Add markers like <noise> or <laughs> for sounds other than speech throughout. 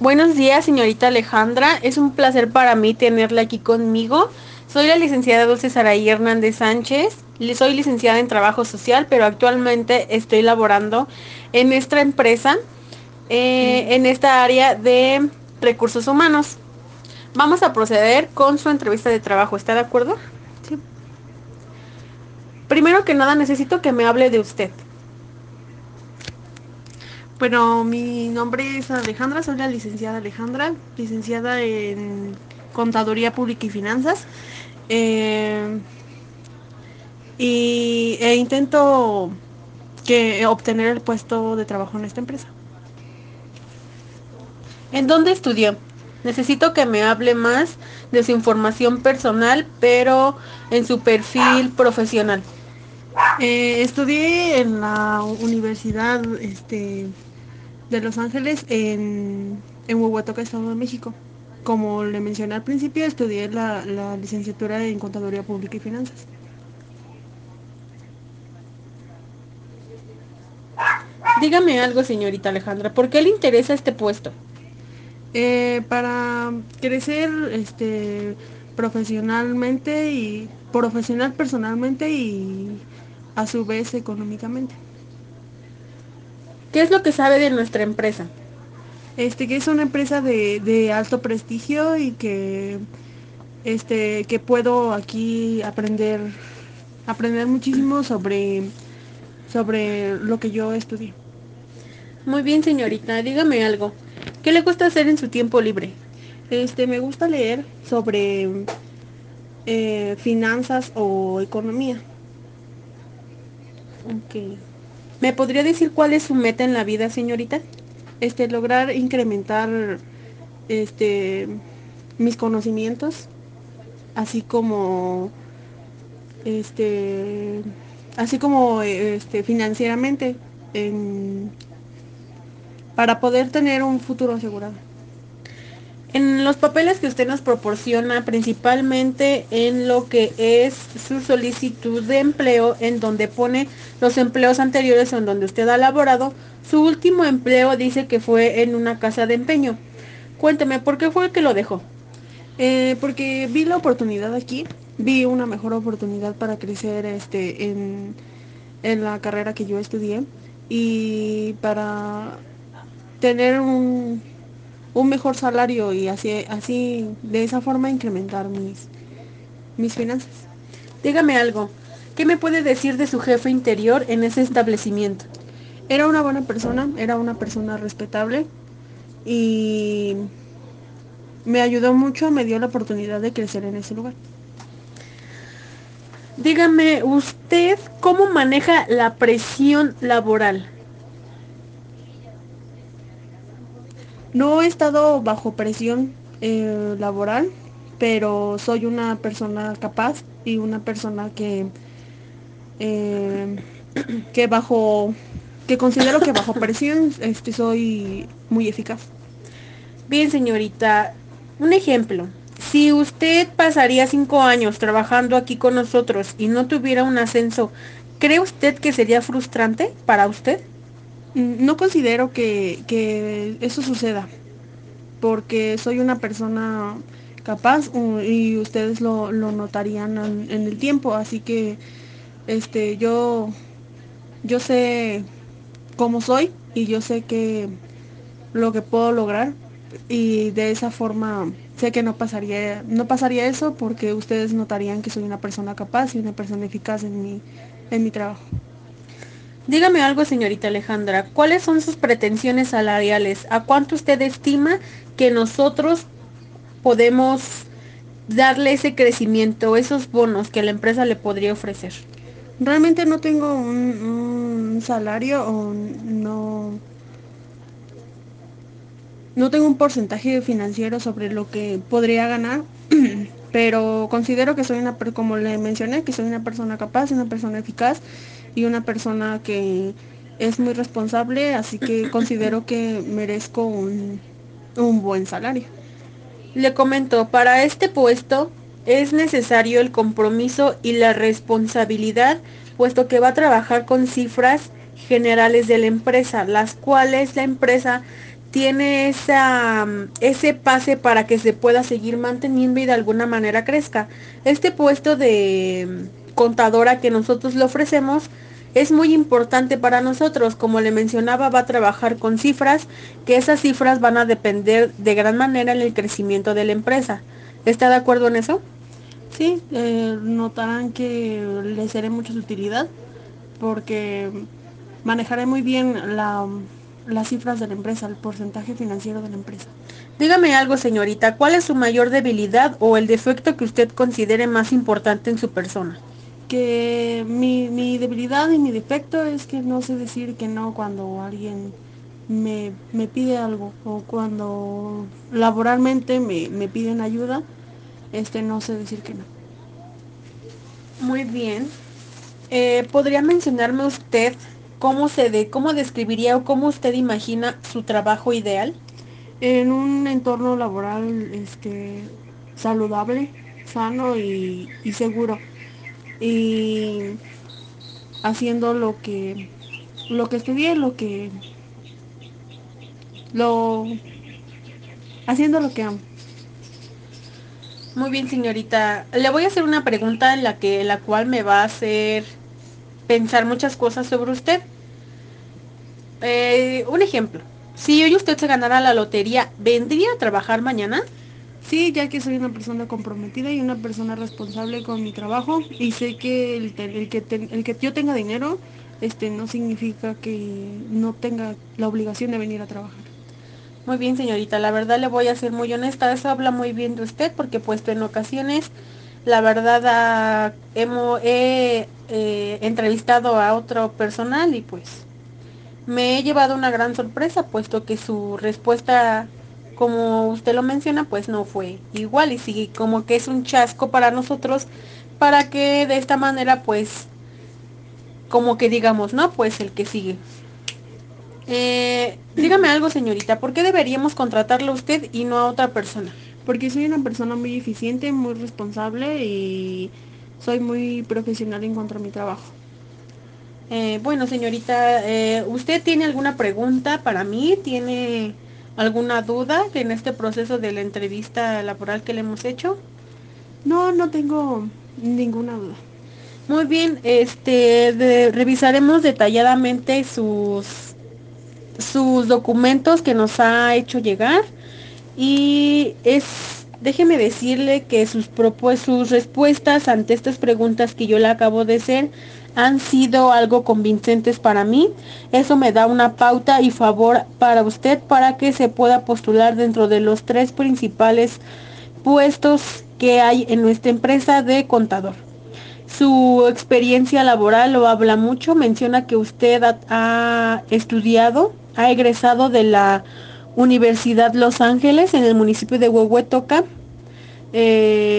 Buenos días, señorita Alejandra. Es un placer para mí tenerla aquí conmigo. Soy la licenciada Dulce Saraí Hernández Sánchez. Soy licenciada en Trabajo Social, pero actualmente estoy laborando en nuestra empresa, eh, en esta área de recursos humanos. Vamos a proceder con su entrevista de trabajo. ¿Está de acuerdo? Sí. Primero que nada, necesito que me hable de usted. Bueno, mi nombre es Alejandra, soy la licenciada Alejandra, licenciada en Contaduría Pública y Finanzas. Eh, y e intento que obtener el puesto de trabajo en esta empresa. ¿En dónde estudió? Necesito que me hable más de su información personal, pero en su perfil profesional. Eh, estudié en la Universidad este, de Los Ángeles en, en Huehuetoca, Estado de México. Como le mencioné al principio, estudié la, la licenciatura en Contaduría Pública y Finanzas. Dígame algo, señorita Alejandra, ¿por qué le interesa este puesto? Eh, para crecer este, profesionalmente y profesional personalmente y a su vez económicamente. ¿Qué es lo que sabe de nuestra empresa? Este, que es una empresa de, de alto prestigio y que, este, que puedo aquí aprender, aprender muchísimo sobre, sobre lo que yo estudié. Muy bien, señorita, dígame algo. ¿Qué le gusta hacer en su tiempo libre? Este, me gusta leer sobre eh, finanzas o economía. Ok. ¿Me podría decir cuál es su meta en la vida, señorita? Este, lograr incrementar este, mis conocimientos, así como este, así como este, financieramente, para poder tener un futuro asegurado. En los papeles que usted nos proporciona, principalmente en lo que es su solicitud de empleo, en donde pone los empleos anteriores en donde usted ha laborado, su último empleo dice que fue en una casa de empeño. Cuénteme, ¿por qué fue que lo dejó? Eh, porque vi la oportunidad aquí, vi una mejor oportunidad para crecer este, en la carrera que yo estudié y para tener un un mejor salario y así, así de esa forma incrementar mis, mis finanzas. Dígame algo, ¿qué me puede decir de su jefe interior en ese establecimiento? Era una buena persona, era una persona respetable y me ayudó mucho, me dio la oportunidad de crecer en ese lugar. Dígame, ¿usted cómo maneja la presión laboral? No he estado bajo presión eh, laboral, pero soy una persona capaz y una persona que, eh, que bajo, que considero que bajo presión este, soy muy eficaz. Bien, señorita, un ejemplo. Si usted pasaría cinco años trabajando aquí con nosotros y no tuviera un ascenso, ¿cree usted que sería frustrante para usted? No considero que, eso suceda, porque soy una persona capaz y ustedes lo, notarían en, el tiempo, así que este yo yo sé cómo soy y yo sé que lo que puedo lograr y de esa forma sé que no pasaría no pasaría eso porque ustedes notarían que soy una persona capaz y una persona eficaz en mi en mi trabajo. Dígame algo, señorita Alejandra, ¿cuáles son sus pretensiones salariales? ¿A cuánto usted estima que nosotros podemos darle ese crecimiento, esos bonos que la empresa le podría ofrecer? Realmente no tengo un, salario o no no tengo un porcentaje financiero sobre lo que podría ganar, <clears throat> pero considero que soy una, como le mencioné, que soy una persona capaz, una persona eficaz y una persona que es muy responsable, así que <laughs> considero que merezco un, buen salario. Le comento, para este puesto es necesario el compromiso y la responsabilidad, puesto que va a trabajar con cifras generales de la empresa, las cuales la empresa tiene esa, ese pase para que se pueda seguir manteniendo y de alguna manera crezca. Este puesto de contadora que nosotros le ofrecemos es muy importante para nosotros. Como le mencionaba, va a trabajar con cifras, que esas cifras van a depender de gran manera en el crecimiento de la empresa. ¿Está de acuerdo en eso? Sí, eh, notarán que le seré mucha utilidad porque manejaré muy bien la, las cifras de la empresa, el porcentaje financiero de la empresa. Dígame algo, señorita, ¿cuál es su mayor debilidad o el defecto que usted considere más importante en su persona? Que mi, mi debilidad y mi defecto es que no sé decir que no cuando alguien me, me pide algo o cuando laboralmente me, me piden ayuda, este no sé decir que no. Muy bien. Eh, ¿Podría mencionarme usted cómo se de, cómo describiría o cómo usted imagina su trabajo ideal? En un entorno laboral este, saludable, sano y, y seguro. Y haciendo lo que lo que estudié, lo que lo haciendo lo que amo. Muy bien, señorita. Le voy a hacer una pregunta en la que la cual me va a hacer pensar muchas cosas sobre usted. Eh, un ejemplo. Si hoy usted se ganara la lotería, ¿vendría a trabajar mañana? Sí, ya que soy una persona comprometida y una persona responsable con mi trabajo y sé que el, que, yo tenga dinero este no significa que no tenga la obligación de venir a trabajar. Muy bien, señorita, la verdad le voy a ser muy honesta, eso habla muy bien de usted porque puesto en ocasiones, la verdad hemos, he eh, entrevistado a otro personal y pues me he llevado una gran sorpresa puesto que su respuesta, como usted lo menciona, pues no fue igual y sí, como que es un chasco para nosotros para que de esta manera pues como que digamos, ¿no? Pues el que sigue. Eh, dígame algo, señorita, ¿por qué deberíamos contratarlo a usted y no a otra persona? Porque soy una persona muy eficiente, muy responsable y soy muy profesional en cuanto a mi trabajo. Eh, bueno, señorita, eh, ¿usted tiene alguna pregunta para mí? ¿Tiene alguna duda en este proceso de la entrevista laboral que le hemos hecho? No, no tengo ninguna duda. Muy bien, este, revisaremos detalladamente sus sus documentos que nos ha hecho llegar y es déjeme decirle que sus sus respuestas ante estas preguntas que yo le acabo de hacer han sido algo convincentes para mí. Eso me da una pauta y favor para usted para que se pueda postular dentro de los tres principales puestos que hay en nuestra empresa de contador. Su experiencia laboral lo habla mucho, menciona que usted ha estudiado ha egresado de la Universidad Los Ángeles en el municipio de Huehuetoca. Eh,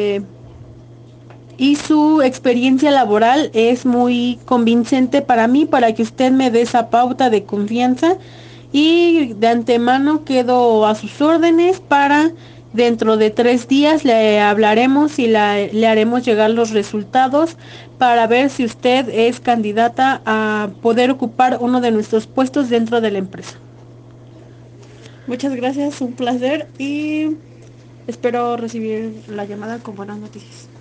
y su experiencia laboral es muy convincente para mí, para que usted me dé esa pauta de confianza. Y de antemano quedo a sus órdenes para dentro de tres días le hablaremos y le haremos llegar los resultados para ver si usted es candidata a poder ocupar uno de nuestros puestos dentro de la empresa. Muchas gracias, un placer y espero recibir la llamada con buenas noticias.